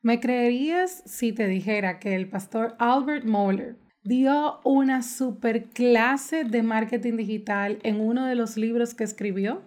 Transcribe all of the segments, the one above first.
¿Me creerías si te dijera que el pastor Albert Moeller dio una super clase de marketing digital en uno de los libros que escribió?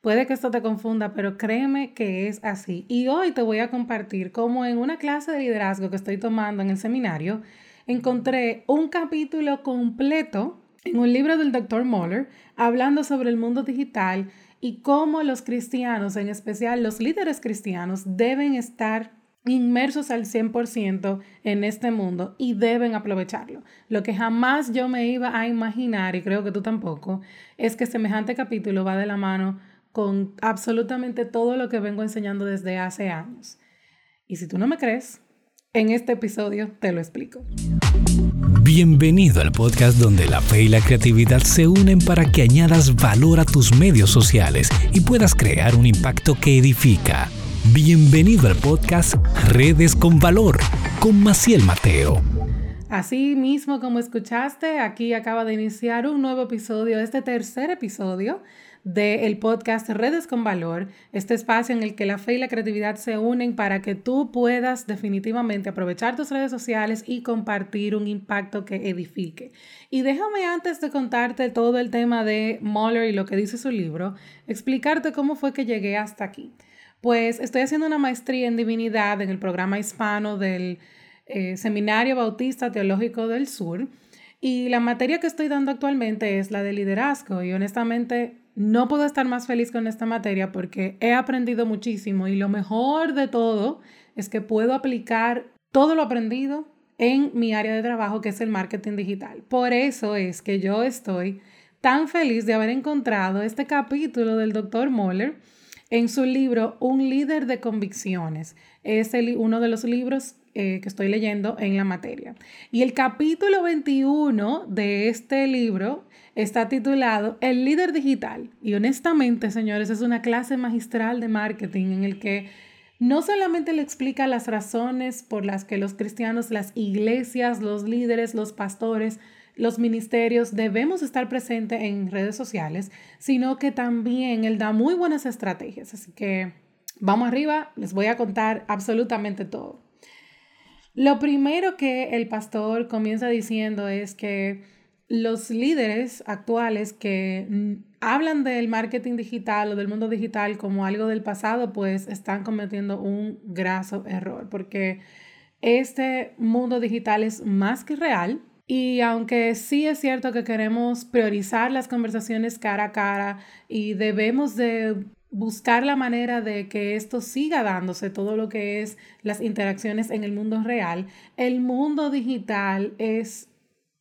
Puede que esto te confunda, pero créeme que es así. Y hoy te voy a compartir cómo en una clase de liderazgo que estoy tomando en el seminario, encontré un capítulo completo en un libro del Dr. Moeller hablando sobre el mundo digital y cómo los cristianos, en especial los líderes cristianos, deben estar inmersos al 100% en este mundo y deben aprovecharlo. Lo que jamás yo me iba a imaginar, y creo que tú tampoco, es que semejante capítulo va de la mano con absolutamente todo lo que vengo enseñando desde hace años. Y si tú no me crees, en este episodio te lo explico. Bienvenido al podcast donde la fe y la creatividad se unen para que añadas valor a tus medios sociales y puedas crear un impacto que edifica. Bienvenido al podcast Redes con Valor con Maciel Mateo. Así mismo como escuchaste, aquí acaba de iniciar un nuevo episodio, este tercer episodio del podcast Redes con Valor, este espacio en el que la fe y la creatividad se unen para que tú puedas definitivamente aprovechar tus redes sociales y compartir un impacto que edifique. Y déjame antes de contarte todo el tema de Muller y lo que dice su libro, explicarte cómo fue que llegué hasta aquí. Pues estoy haciendo una maestría en divinidad en el programa hispano del eh, Seminario Bautista Teológico del Sur y la materia que estoy dando actualmente es la de liderazgo y honestamente no puedo estar más feliz con esta materia porque he aprendido muchísimo y lo mejor de todo es que puedo aplicar todo lo aprendido en mi área de trabajo que es el marketing digital. Por eso es que yo estoy tan feliz de haber encontrado este capítulo del doctor Moller en su libro Un líder de convicciones. Es uno de los libros eh, que estoy leyendo en la materia. Y el capítulo 21 de este libro está titulado El líder digital. Y honestamente, señores, es una clase magistral de marketing en el que no solamente le explica las razones por las que los cristianos, las iglesias, los líderes, los pastores, los ministerios debemos estar presentes en redes sociales, sino que también él da muy buenas estrategias. Así que vamos arriba, les voy a contar absolutamente todo. Lo primero que el pastor comienza diciendo es que los líderes actuales que hablan del marketing digital o del mundo digital como algo del pasado, pues están cometiendo un graso error, porque este mundo digital es más que real y aunque sí es cierto que queremos priorizar las conversaciones cara a cara y debemos de buscar la manera de que esto siga dándose, todo lo que es las interacciones en el mundo real, el mundo digital es,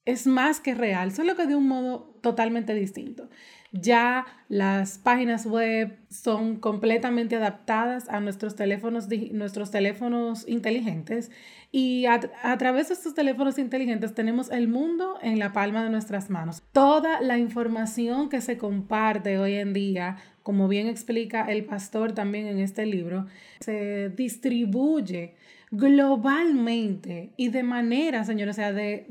es más que real, solo que de un modo totalmente distinto. Ya las páginas web son completamente adaptadas a nuestros teléfonos, nuestros teléfonos inteligentes y a, través de estos teléfonos inteligentes tenemos el mundo en la palma de nuestras manos. Toda la información que se comparte hoy en día, como bien explica el pastor también en este libro, se distribuye globalmente y de manera, señores, o sea, de,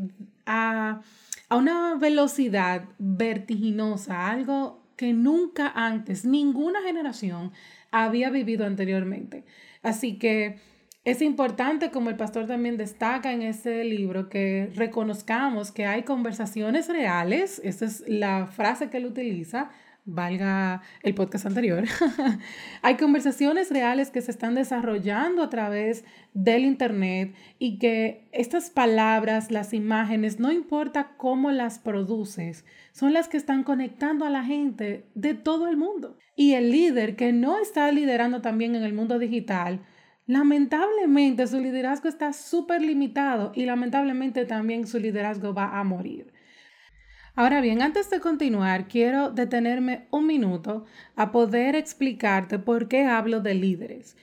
a a una velocidad vertiginosa, algo que nunca antes ninguna generación había vivido anteriormente. Así que es importante, como el pastor también destaca en ese libro, que reconozcamos que hay conversaciones reales, esa es la frase que él utiliza, valga el podcast anterior, hay conversaciones reales que se están desarrollando a través del Internet y que estas palabras, las imágenes, no importa cómo las produces, son las que están conectando a la gente de todo el mundo. Y el líder que no está liderando también en el mundo digital, lamentablemente su liderazgo está súper limitado y lamentablemente también su liderazgo va a morir. Ahora bien, antes de continuar, quiero detenerme un minuto a poder explicarte por qué hablo de líderes.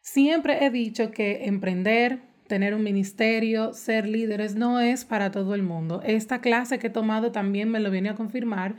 Siempre he dicho que emprender, tener un ministerio, ser líderes no es para todo el mundo. Esta clase que he tomado también me lo viene a confirmar.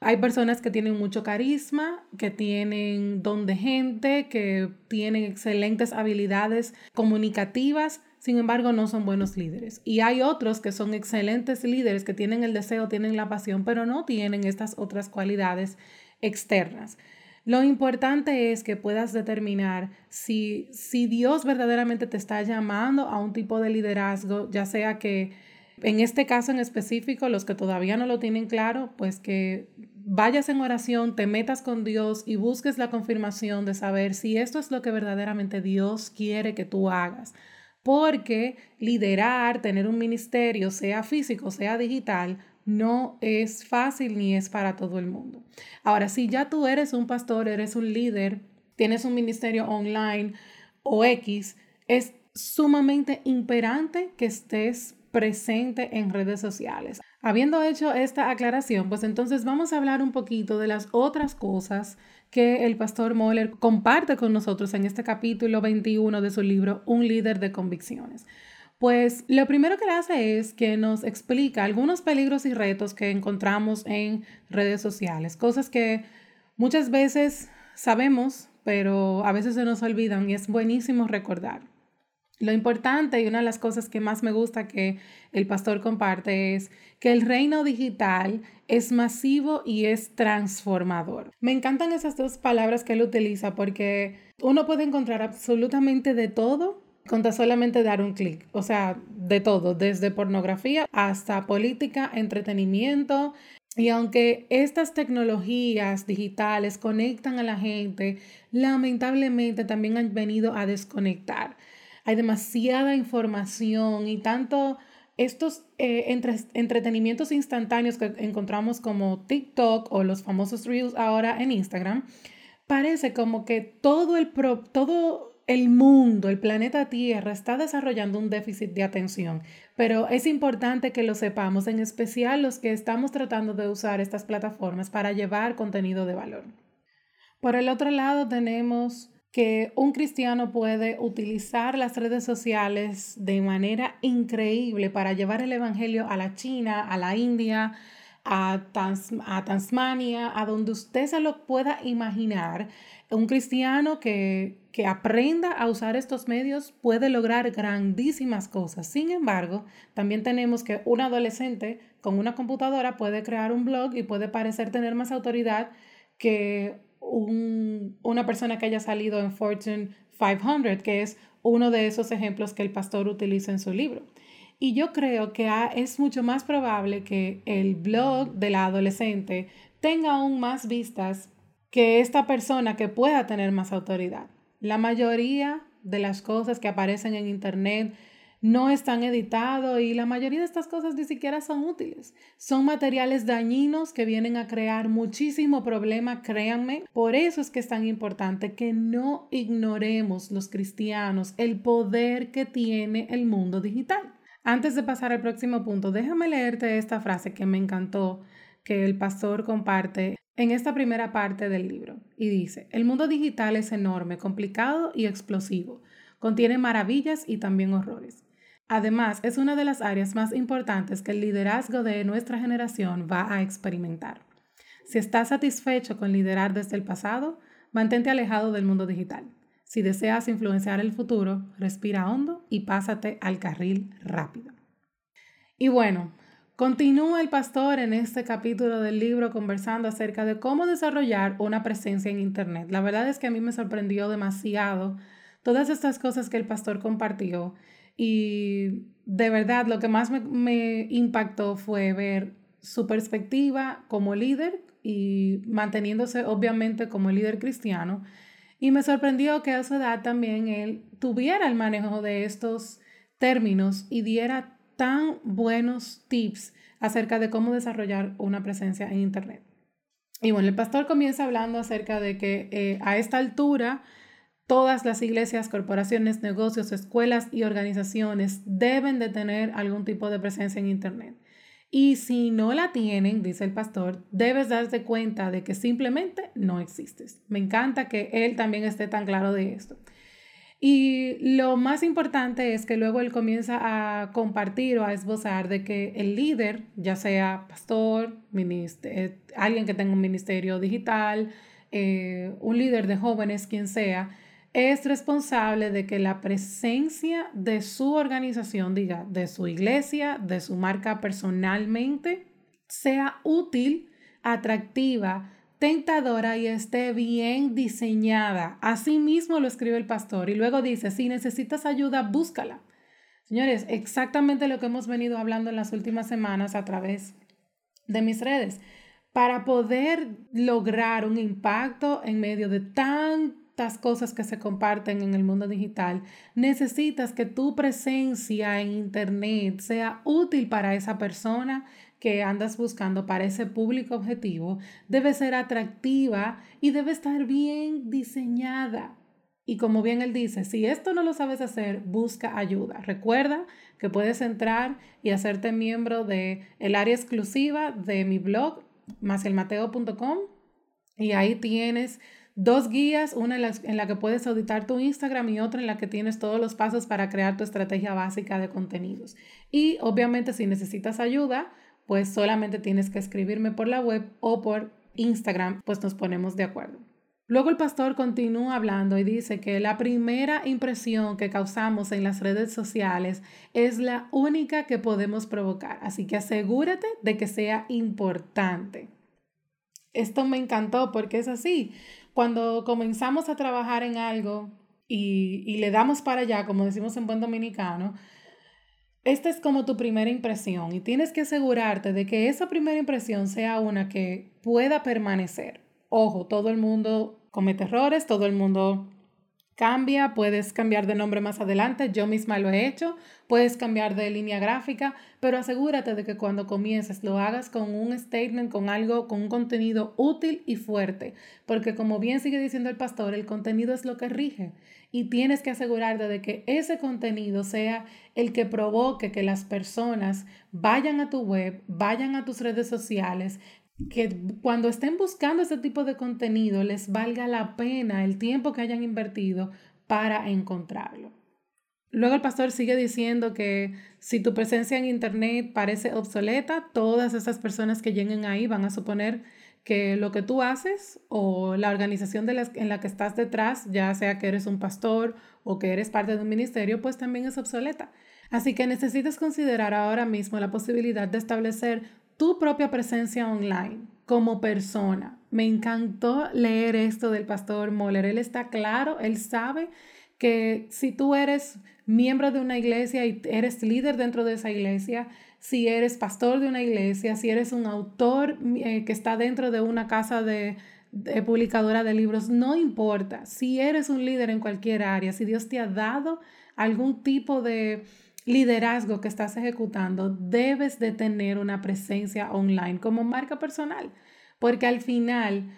Hay personas que tienen mucho carisma, que tienen don de gente, que tienen excelentes habilidades comunicativas, sin embargo no son buenos líderes. Y hay otros que son excelentes líderes, que tienen el deseo, tienen la pasión, pero no tienen estas otras cualidades externas. Lo importante es que puedas determinar si, si Dios verdaderamente te está llamando a un tipo de liderazgo, ya sea que en este caso en específico, los que todavía no lo tienen claro, pues que vayas en oración, te metas con Dios y busques la confirmación de saber si esto es lo que verdaderamente Dios quiere que tú hagas. Porque liderar, tener un ministerio, sea físico, sea digital, no es fácil ni es para todo el mundo. Ahora, si ya tú eres un pastor, eres un líder, tienes un ministerio online o X, es sumamente imperante que estés presente en redes sociales. Habiendo hecho esta aclaración, pues entonces vamos a hablar un poquito de las otras cosas que el pastor Moller comparte con nosotros en este capítulo 21 de su libro Un líder de convicciones. Pues lo primero que le hace es que nos explica algunos peligros y retos que encontramos en redes sociales, cosas que muchas veces sabemos, pero a veces se nos olvidan y es buenísimo recordar. Lo importante y una de las cosas que más me gusta que el pastor comparte es que el reino digital es masivo y es transformador. Me encantan esas dos palabras que él utiliza porque uno puede encontrar absolutamente de todo con solamente dar un clic, o sea, de todo, desde pornografía hasta política, entretenimiento. Y aunque estas tecnologías digitales conectan a la gente, lamentablemente también han venido a desconectar. Hay demasiada información y tanto estos eh, entretenimientos instantáneos que encontramos como TikTok o los famosos Reels ahora en Instagram, parece como que todo el, todo el mundo, el planeta Tierra está desarrollando un déficit de atención, pero es importante que lo sepamos, en especial los que estamos tratando de usar estas plataformas para llevar contenido de valor. Por el otro lado tenemos que un cristiano puede utilizar las redes sociales de manera increíble para llevar el Evangelio a la China, a la India, a, a Tasmania, a donde usted se lo pueda imaginar un cristiano que, que aprenda a usar estos medios puede lograr grandísimas cosas. Sin embargo, también tenemos que un adolescente con una computadora puede crear un blog y puede parecer tener más autoridad que un, una persona que haya salido en Fortune 500, que es uno de esos ejemplos que el pastor utiliza en su libro. Y yo creo que es mucho más probable que el blog de la adolescente tenga aún más vistas que esta persona que pueda tener más autoridad. La mayoría de las cosas que aparecen en Internet no están editados y la mayoría de estas cosas ni siquiera son útiles. Son materiales dañinos que vienen a crear muchísimo problema, créanme. Por eso es que es tan importante que no ignoremos los cristianos el poder que tiene el mundo digital. Antes de pasar al próximo punto, déjame leerte esta frase que me encantó que el pastor comparte en esta primera parte del libro y dice, el mundo digital es enorme, complicado y explosivo, contiene maravillas y también horrores. Además, es una de las áreas más importantes que el liderazgo de nuestra generación va a experimentar. Si estás satisfecho con liderar desde el pasado, mantente alejado del mundo digital. Si deseas influenciar el futuro, respira hondo y pásate al carril rápido. Y bueno, Continúa el pastor en este capítulo del libro conversando acerca de cómo desarrollar una presencia en Internet. La verdad es que a mí me sorprendió demasiado todas estas cosas que el pastor compartió y de verdad lo que más me, impactó fue ver su perspectiva como líder y manteniéndose obviamente como líder cristiano. Y me sorprendió que a su edad también él tuviera el manejo de estos términos y diera tan buenos tips acerca de cómo desarrollar una presencia en Internet. Y bueno, el pastor comienza hablando acerca de que eh, a esta altura todas las iglesias, corporaciones, negocios, escuelas y organizaciones deben de tener algún tipo de presencia en Internet. Y si no la tienen, dice el pastor, debes darte cuenta de que simplemente no existes. Me encanta que él también esté tan claro de esto. Y lo más importante es que luego él comienza a compartir o a esbozar de que el líder, ya sea pastor, eh, alguien que tenga un ministerio digital, eh, un líder de jóvenes, quien sea, es responsable de que la presencia de su organización, diga, de su iglesia, de su marca personalmente, sea útil, atractiva, tentadora y esté bien diseñada. Así mismo lo escribe el pastor. Y luego dice, si necesitas ayuda, búscala. Señores, exactamente lo que hemos venido hablando en las últimas semanas a través de mis redes. Para poder lograr un impacto en medio de tantas cosas que se comparten en el mundo digital, necesitas que tu presencia en Internet sea útil para esa persona que andas buscando para ese público objetivo, debe ser atractiva y debe estar bien diseñada. Y como bien él dice, si esto no lo sabes hacer, busca ayuda. Recuerda que puedes entrar y hacerte miembro de el área exclusiva de mi blog, maselmateo.com, y ahí tienes dos guías, una en la, en la, que puedes auditar tu Instagram y otra en la que tienes todos los pasos para crear tu estrategia básica de contenidos. Y obviamente si necesitas ayuda, pues solamente tienes que escribirme por la web o por Instagram, pues nos ponemos de acuerdo. Luego el pastor continúa hablando y dice que la primera impresión que causamos en las redes sociales es la única que podemos provocar, así que asegúrate de que sea importante. Esto me encantó porque es así. Cuando comenzamos a trabajar en algo y, y le damos para allá, como decimos en buen dominicano, esta es como tu primera impresión y tienes que asegurarte de que esa primera impresión sea una que pueda permanecer. Ojo, todo el mundo comete errores, todo el mundo cambia, puedes cambiar de nombre más adelante, yo misma lo he hecho, puedes cambiar de línea gráfica, pero asegúrate de que cuando comiences lo hagas con un statement, con algo, con un contenido útil y fuerte, porque como bien sigue diciendo el pastor, el contenido es lo que rige y tienes que asegurarte de que ese contenido sea el que provoque que las personas vayan a tu web, vayan a tus redes sociales, que cuando estén buscando ese tipo de contenido les valga la pena el tiempo que hayan invertido para encontrarlo. Luego el pastor sigue diciendo que si tu presencia en Internet parece obsoleta, todas esas personas que lleguen ahí van a suponer que lo que tú haces o la organización en la que estás detrás, ya sea que eres un pastor o que eres parte de un ministerio, pues también es obsoleta. Así que necesitas considerar ahora mismo la posibilidad de establecer tu propia presencia online como persona. Me encantó leer esto del pastor Moller. Él está claro, él sabe que si tú eres miembro de una iglesia y eres líder dentro de esa iglesia, si eres pastor de una iglesia, si eres un autor eh, que está dentro de una casa de, de publicadora de libros, no importa. Si eres un líder en cualquier área, si Dios te ha dado algún tipo de liderazgo que estás ejecutando, debes de tener una presencia online como marca personal, porque al final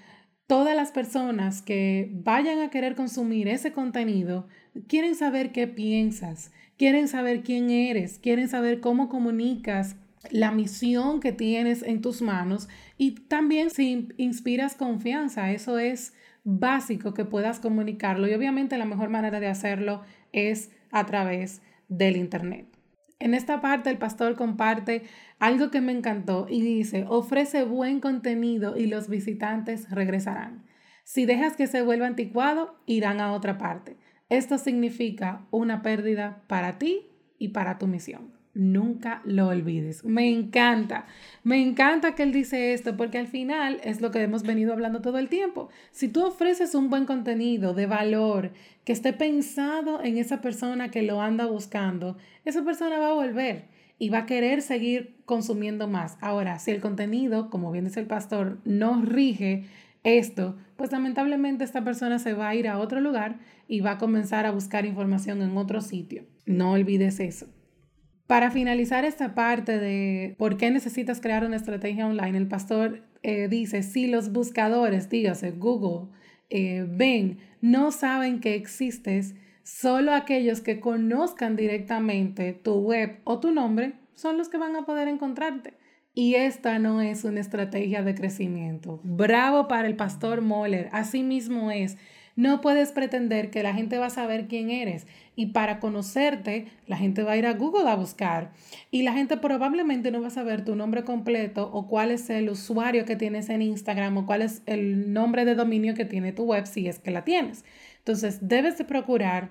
todas las personas que vayan a querer consumir ese contenido quieren saber qué piensas, quieren saber quién eres, quieren saber cómo comunicas la misión que tienes en tus manos y también si inspiras confianza, eso es básico que puedas comunicarlo y obviamente la mejor manera de hacerlo es a través del Internet. En esta parte el pastor comparte algo que me encantó y dice, ofrece buen contenido y los visitantes regresarán. Si dejas que se vuelva anticuado, irán a otra parte. Esto significa una pérdida para ti y para tu misión. Nunca lo olvides. Me encanta, me encanta que él dice esto porque al final es lo que hemos venido hablando todo el tiempo. Si tú ofreces un buen contenido de valor que esté pensado en esa persona que lo anda buscando, esa persona va a volver y va a querer seguir consumiendo más. Ahora, si el contenido, como bien dice el pastor, no rige esto, pues lamentablemente esta persona se va a ir a otro lugar y va a comenzar a buscar información en otro sitio. No olvides eso. Para finalizar esta parte de por qué necesitas crear una estrategia online, el pastor eh, dice, si los buscadores, dígase Google, eh, ven, no saben que existes, solo aquellos que conozcan directamente tu web o tu nombre son los que van a poder encontrarte. Y esta no es una estrategia de crecimiento. Bravo para el pastor Moller. Así mismo es. No puedes pretender que la gente va a saber quién eres y para conocerte la gente va a ir a Google a buscar y la gente probablemente no va a saber tu nombre completo o cuál es el usuario que tienes en Instagram o cuál es el nombre de dominio que tiene tu web si es que la tienes. Entonces debes de procurar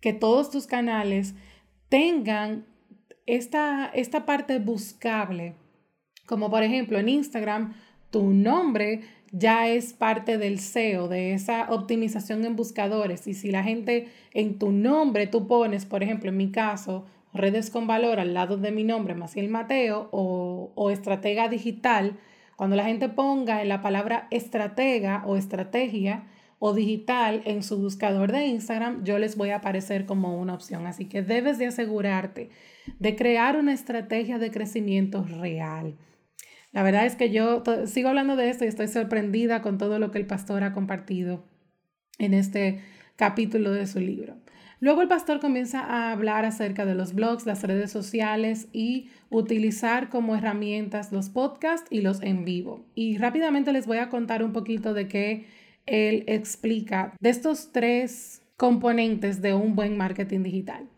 que todos tus canales tengan esta, esta parte buscable, como por ejemplo en Instagram tu nombre ya es parte del SEO, de esa optimización en buscadores. Y si la gente en tu nombre tú pones, por ejemplo, en mi caso, redes con valor al lado de mi nombre, Maciel Mateo, o, o estratega digital, cuando la gente ponga en la palabra estratega o estrategia o digital en su buscador de Instagram, yo les voy a aparecer como una opción. Así que debes de asegurarte de crear una estrategia de crecimiento real. La verdad es que yo sigo hablando de esto y estoy sorprendida con todo lo que el pastor ha compartido en este capítulo de su libro. Luego el pastor comienza a hablar acerca de los blogs, las redes sociales y utilizar como herramientas los podcasts y los en vivo. Y rápidamente les voy a contar un poquito de qué él explica de estos tres componentes de un buen marketing digital.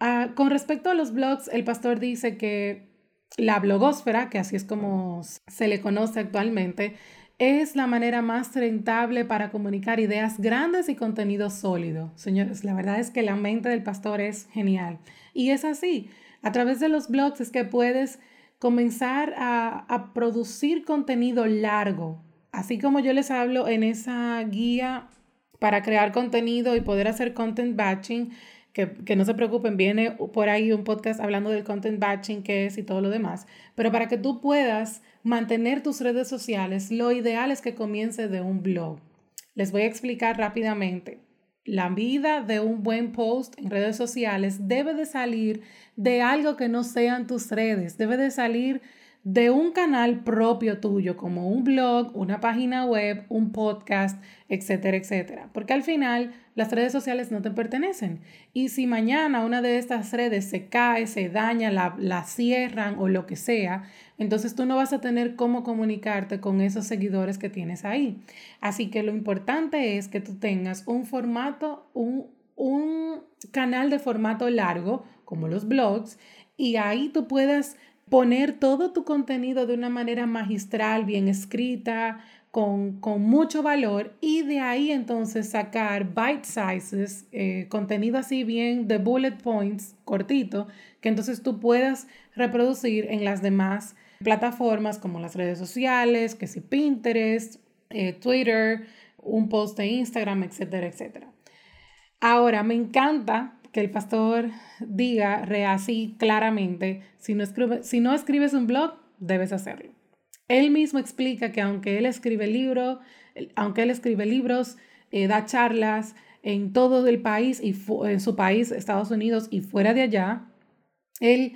Ah, con respecto a los blogs, el pastor dice que la blogósfera, que así es como se le conoce actualmente, es la manera más rentable para comunicar ideas grandes y contenido sólido. Señores, la verdad es que la mente del pastor es genial. Y es así. A través de los blogs es que puedes comenzar a, a producir contenido largo. Así como yo les hablo en esa guía para crear contenido y poder hacer content batching, que, no se preocupen, viene por ahí un podcast hablando del content batching, que es y todo lo demás. Pero para que tú puedas mantener tus redes sociales, lo ideal es que comience de un blog. Les voy a explicar rápidamente. La vida de un buen post en redes sociales debe de salir de algo que no sean tus redes, debe de salir de un canal propio tuyo, como un blog, una página web, un podcast, etcétera, etcétera. Porque al final las redes sociales no te pertenecen. Y si mañana una de estas redes se cae, se daña, la, la cierran o lo que sea, entonces tú no vas a tener cómo comunicarte con esos seguidores que tienes ahí. Así que lo importante es que tú tengas un formato, un, un canal de formato largo, como los blogs, y ahí tú puedas poner todo tu contenido de una manera magistral, bien escrita, con, mucho valor y de ahí entonces sacar bite sizes, eh, contenido así bien de bullet points, cortito, que entonces tú puedas reproducir en las demás plataformas como las redes sociales, que si Pinterest, eh, Twitter, un post de Instagram, etcétera, etcétera. Ahora, me encanta que el pastor diga así claramente, si no, si no escribes un blog, debes hacerlo. Él mismo explica que aunque él escribe libros, aunque él escribe libros, eh, da charlas en todo el país y en su país, Estados Unidos y fuera de allá, él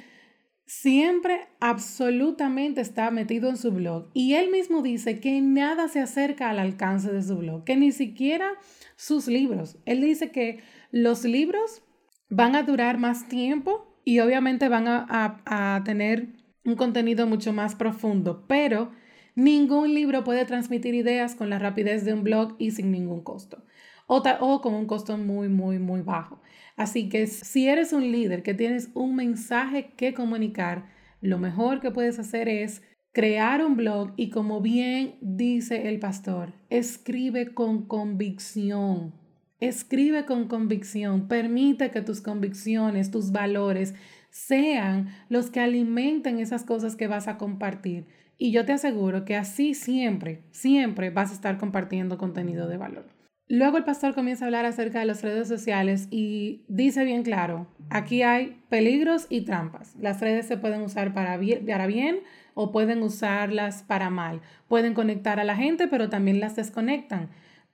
siempre absolutamente está metido en su blog y él mismo dice que nada se acerca al alcance de su blog, que ni siquiera sus libros. Él dice que los libros van a durar más tiempo y obviamente van a, tener un contenido mucho más profundo, pero ningún libro puede transmitir ideas con la rapidez de un blog y sin ningún costo. O, o, con un costo muy, muy, muy bajo. Así que si eres un líder que tienes un mensaje que comunicar, lo mejor que puedes hacer es crear un blog y como bien dice el pastor, escribe con convicción. Escribe con convicción, permite que tus convicciones, tus valores sean los que alimenten esas cosas que vas a compartir. Y yo te aseguro que así siempre, siempre vas a estar compartiendo contenido de valor. Luego el pastor comienza a hablar acerca de las redes sociales y dice bien claro, aquí hay peligros y trampas. Las redes se pueden usar para bien, para bien o pueden usarlas para mal. Pueden conectar a la gente, pero también las desconectan.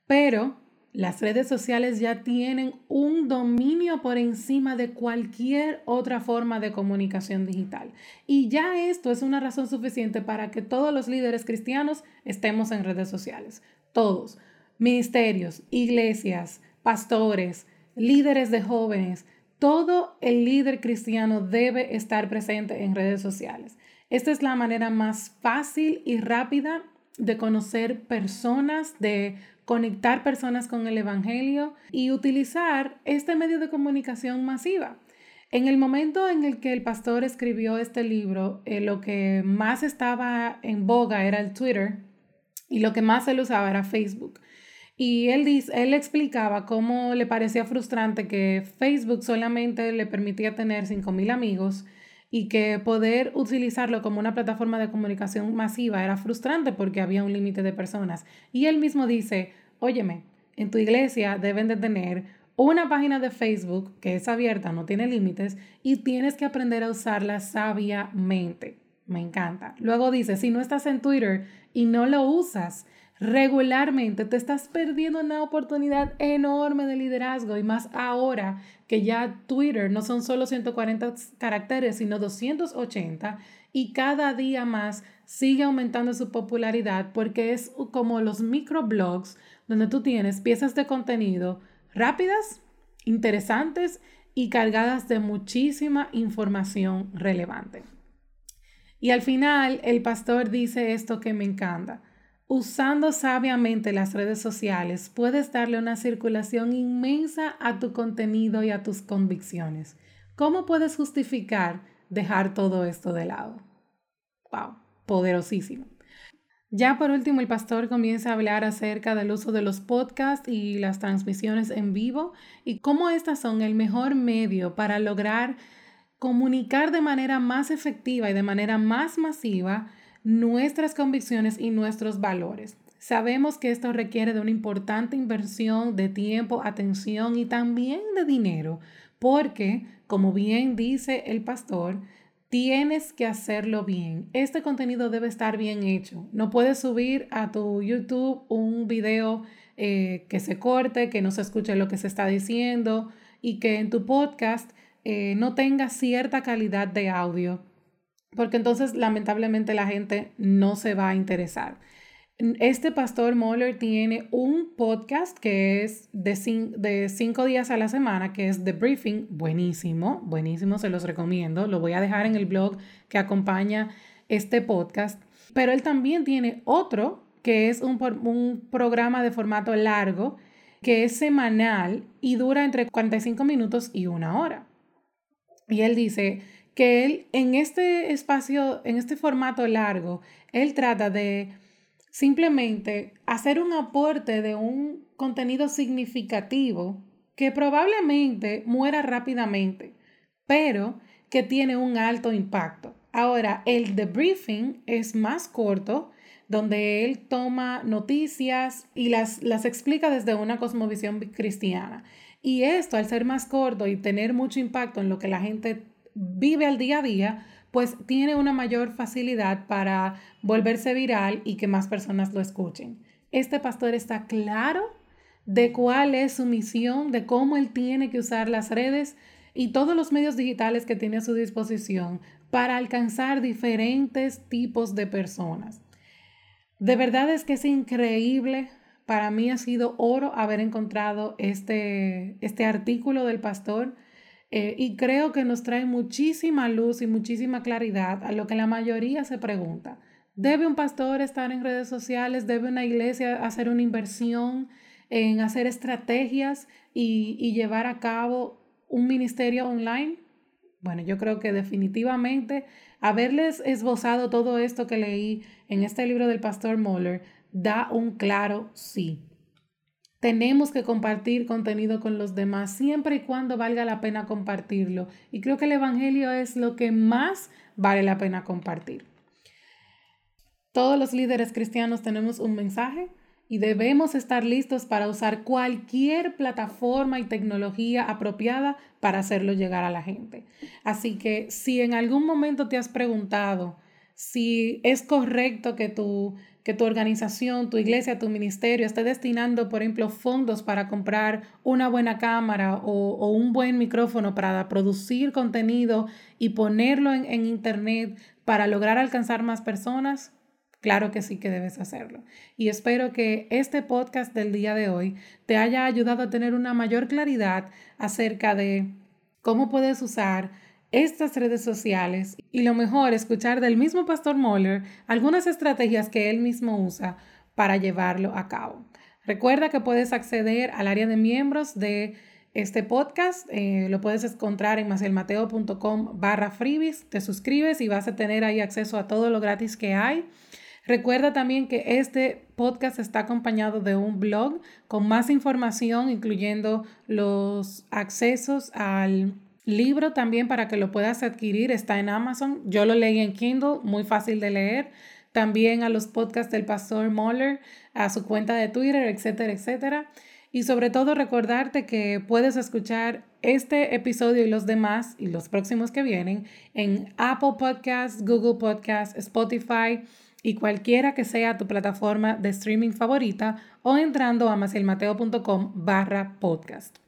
Pero las redes sociales ya tienen un dominio por encima de cualquier otra forma de comunicación digital. Y ya esto es una razón suficiente para que todos los líderes cristianos estemos en redes sociales. Todos. Ministerios, iglesias, pastores, líderes de jóvenes. Todo el líder cristiano debe estar presente en redes sociales. Esta es la manera más fácil y rápida de conocer personas, de conectar personas con el Evangelio y utilizar este medio de comunicación masiva. En el momento en el que el pastor escribió este libro, eh, lo que más estaba en boga era el Twitter y lo que más él usaba era Facebook. Y él, dice, él explicaba cómo le parecía frustrante que Facebook solamente le permitía tener 5.000 amigos y que poder utilizarlo como una plataforma de comunicación masiva era frustrante porque había un límite de personas. Y él mismo dice, óyeme, en tu iglesia deben de tener una página de Facebook que es abierta, no tiene límites, y tienes que aprender a usarla sabiamente. Me encanta. Luego dice, si no estás en Twitter y no lo usas, regularmente, te estás perdiendo una oportunidad enorme de liderazgo y más ahora que ya Twitter no son solo 140 caracteres, sino 280 y cada día más sigue aumentando su popularidad porque es como los microblogs donde tú tienes piezas de contenido rápidas, interesantes y cargadas de muchísima información relevante. Y al final el pastor dice esto que me encanta. Usando sabiamente las redes sociales, puedes darle una circulación inmensa a tu contenido y a tus convicciones. ¿Cómo puedes justificar dejar todo esto de lado? ¡Wow! Poderosísimo. Ya por último, el pastor comienza a hablar acerca del uso de los podcasts y las transmisiones en vivo y cómo estas son el mejor medio para lograr comunicar de manera más efectiva y de manera más masiva nuestras convicciones y nuestros valores. Sabemos que esto requiere de una importante inversión de tiempo, atención y también de dinero, porque, como bien dice el pastor, tienes que hacerlo bien. Este contenido debe estar bien hecho. No puedes subir a tu YouTube un video eh, que se corte, que no se escuche lo que se está diciendo y que en tu podcast eh, no tenga cierta calidad de audio porque entonces lamentablemente la gente no se va a interesar. Este pastor Moller tiene un podcast que es de, de cinco días a la semana, que es The Briefing, buenísimo, buenísimo, se los recomiendo. Lo voy a dejar en el blog que acompaña este podcast. Pero él también tiene otro, que es un, un programa de formato largo, que es semanal y dura entre 45 minutos y una hora. Y él dice, que él en este espacio, en este formato largo, él trata de simplemente hacer un aporte de un contenido significativo que probablemente muera rápidamente, pero que tiene un alto impacto. Ahora, el debriefing es más corto, donde él toma noticias y las, las explica desde una cosmovisión cristiana. Y esto, al ser más corto y tener mucho impacto en lo que la gente vive al día a día, pues tiene una mayor facilidad para volverse viral y que más personas lo escuchen. Este pastor está claro de cuál es su misión, de cómo él tiene que usar las redes y todos los medios digitales que tiene a su disposición para alcanzar diferentes tipos de personas. De verdad es que es increíble. Para mí ha sido oro haber encontrado este, este artículo del pastor eh, y creo que nos trae muchísima luz y muchísima claridad a lo que la mayoría se pregunta. ¿Debe un pastor estar en redes sociales? ¿Debe una iglesia hacer una inversión en hacer estrategias y, y llevar a cabo un ministerio online? Bueno, yo creo que definitivamente haberles esbozado todo esto que leí en este libro del pastor Moller da un claro sí. Tenemos que compartir contenido con los demás siempre y cuando valga la pena compartirlo. Y creo que el Evangelio es lo que más vale la pena compartir. Todos los líderes cristianos tenemos un mensaje y debemos estar listos para usar cualquier plataforma y tecnología apropiada para hacerlo llegar a la gente. Así que si en algún momento te has preguntado si es correcto que tu que tu organización, tu iglesia, tu ministerio esté destinando, por ejemplo, fondos para comprar una buena cámara o, un buen micrófono para producir contenido y ponerlo en, Internet para lograr alcanzar más personas, claro que sí que debes hacerlo. Y espero que este podcast del día de hoy te haya ayudado a tener una mayor claridad acerca de cómo puedes usar estas redes sociales y lo mejor, escuchar del mismo Pastor Moller algunas estrategias que él mismo usa para llevarlo a cabo. Recuerda que puedes acceder al área de miembros de este podcast. Eh, lo puedes encontrar en macielmateo.com barra freebies. Te suscribes y vas a tener ahí acceso a todo lo gratis que hay. Recuerda también que este podcast está acompañado de un blog con más información, incluyendo los accesos al Libro también para que lo puedas adquirir está en Amazon. Yo lo leí en Kindle, muy fácil de leer. También a los podcasts del pastor Moller, a su cuenta de Twitter, etcétera, etcétera. Y sobre todo recordarte que puedes escuchar este episodio y los demás y los próximos que vienen en Apple Podcasts, Google Podcasts, Spotify y cualquiera que sea tu plataforma de streaming favorita o entrando a macielmateo.com barra podcast.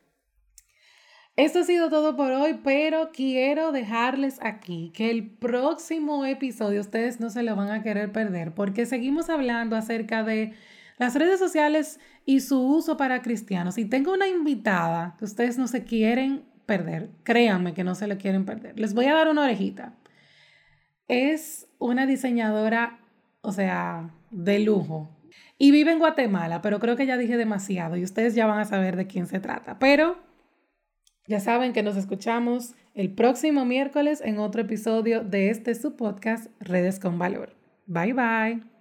Esto ha sido todo por hoy, pero quiero dejarles aquí que el próximo episodio ustedes no se lo van a querer perder porque seguimos hablando acerca de las redes sociales y su uso para cristianos. Y tengo una invitada que ustedes no se quieren perder, créanme que no se lo quieren perder. Les voy a dar una orejita. Es una diseñadora, o sea, de lujo. Y vive en Guatemala, pero creo que ya dije demasiado y ustedes ya van a saber de quién se trata. Pero ya saben que nos escuchamos el próximo miércoles en otro episodio de este su podcast Redes con Valor. Bye bye.